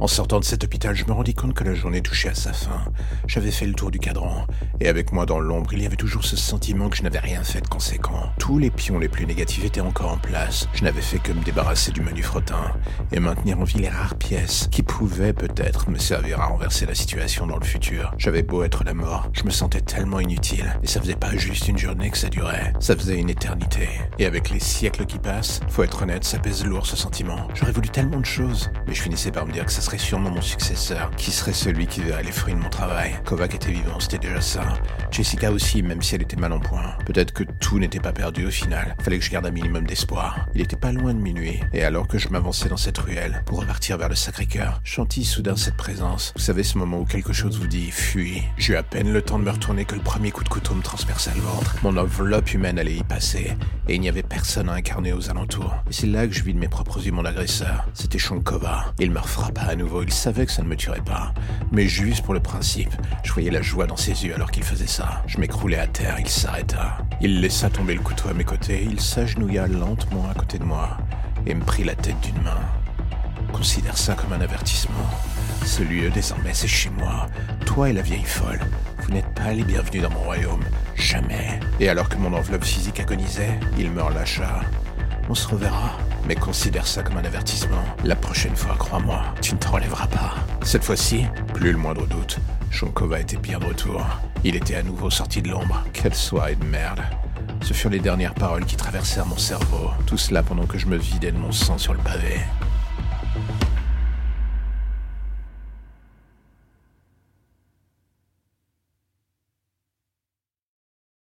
En sortant de cet hôpital, je me rendis compte que la journée touchait à sa fin. J'avais fait le tour du cadran, et avec moi dans l'ombre, il y avait toujours ce sentiment que je n'avais rien fait de conséquent. Tous les pions les plus négatifs étaient encore en place. Je n'avais fait que me débarrasser du menu frottin, et maintenir en vie les rares pièces qui pouvaient peut-être me servir à renverser la situation dans le futur. J'avais beau être la mort, je me sentais tellement inutile, et ça faisait pas juste une journée que ça durait, ça faisait une éternité. Et avec les siècles qui passent, faut être honnête, ça pèse lourd ce sentiment. J'aurais voulu tellement de choses, mais je finissais par me dire que ça serait sûrement mon successeur, qui serait celui qui verrait les fruits de mon travail. Kovac était vivant, c'était déjà ça. Jessica aussi, même si elle était mal en point. Peut-être que tout n'était pas perdu au final. Fallait que je garde un minimum d'espoir. Il était pas loin de minuit, et alors que je m'avançais dans cette ruelle pour repartir vers le Sacré-Cœur, chantis soudain cette présence. Vous savez ce moment où quelque chose vous dit fuis. J'ai eu à peine le temps de me retourner que le premier coup de couteau me transperça le ventre. Mon enveloppe humaine allait y passer, et il n'y avait personne à incarner aux alentours. Et c'est là que je vis de mes propres yeux mon agresseur. C'était Shankova. Il me frappa à nouveau. Il savait que ça ne me tuerait pas. Mais juste pour le principe, je voyais la joie dans ses yeux alors qu'il faisait ça. Je m'écroulais à terre, il s'arrêta. Il laissa tomber le couteau à mes côtés. Il s'agenouilla lentement à côté de moi et me prit la tête d'une main. Considère ça comme un avertissement. Ce lieu désormais c'est chez moi. Toi et la vieille folle. Vous n'êtes pas les bienvenus dans mon royaume. Jamais. Et alors que mon enveloppe physique agonisait, il me relâcha. On se reverra. Mais considère ça comme un avertissement. La prochaine fois, crois-moi, tu ne te relèveras pas. Cette fois-ci, plus le moindre doute. Shankova était bien de retour. Il était à nouveau sorti de l'ombre. Quelle soirée de merde. Ce furent les dernières paroles qui traversèrent mon cerveau. Tout cela pendant que je me vidais de mon sang sur le pavé.